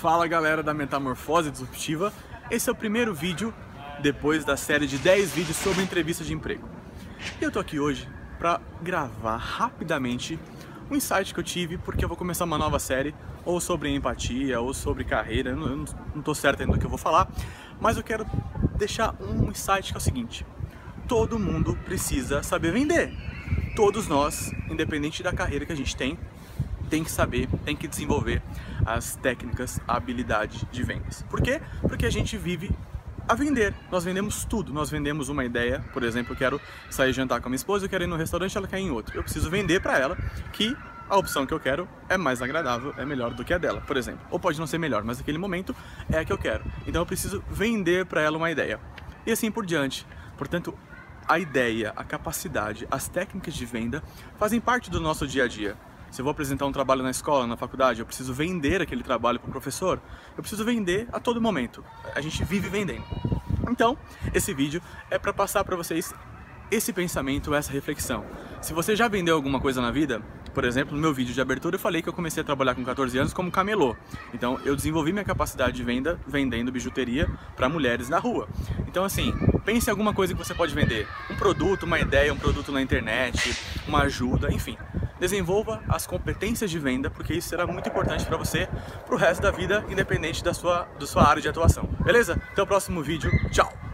Fala galera da Metamorfose Disruptiva, esse é o primeiro vídeo depois da série de 10 vídeos sobre entrevista de emprego. Eu tô aqui hoje para gravar rapidamente um insight que eu tive porque eu vou começar uma nova série ou sobre empatia ou sobre carreira, eu não, não tô certo ainda do que eu vou falar, mas eu quero deixar um insight que é o seguinte: todo mundo precisa saber vender. Todos nós, independente da carreira que a gente tem, tem que saber, tem que desenvolver as técnicas, a habilidade de vendas. Por quê? Porque a gente vive a vender. Nós vendemos tudo. Nós vendemos uma ideia, por exemplo, eu quero sair jantar com a minha esposa, eu quero ir no restaurante, ela quer ir em outro. Eu preciso vender para ela que a opção que eu quero é mais agradável, é melhor do que a dela, por exemplo. Ou pode não ser melhor, mas naquele momento é a que eu quero. Então eu preciso vender para ela uma ideia. E assim por diante. Portanto, a ideia, a capacidade, as técnicas de venda fazem parte do nosso dia a dia. Se eu vou apresentar um trabalho na escola, na faculdade, eu preciso vender aquele trabalho para o professor, eu preciso vender a todo momento. A gente vive vendendo. Então, esse vídeo é para passar para vocês esse pensamento, essa reflexão. Se você já vendeu alguma coisa na vida, por exemplo, no meu vídeo de abertura eu falei que eu comecei a trabalhar com 14 anos como camelô. Então, eu desenvolvi minha capacidade de venda vendendo bijuteria para mulheres na rua. Então, assim, pense em alguma coisa que você pode vender. Um produto, uma ideia, um produto na internet, uma ajuda, enfim desenvolva as competências de venda, porque isso será muito importante para você para o resto da vida, independente da sua, da sua área de atuação. Beleza? Até o próximo vídeo. Tchau!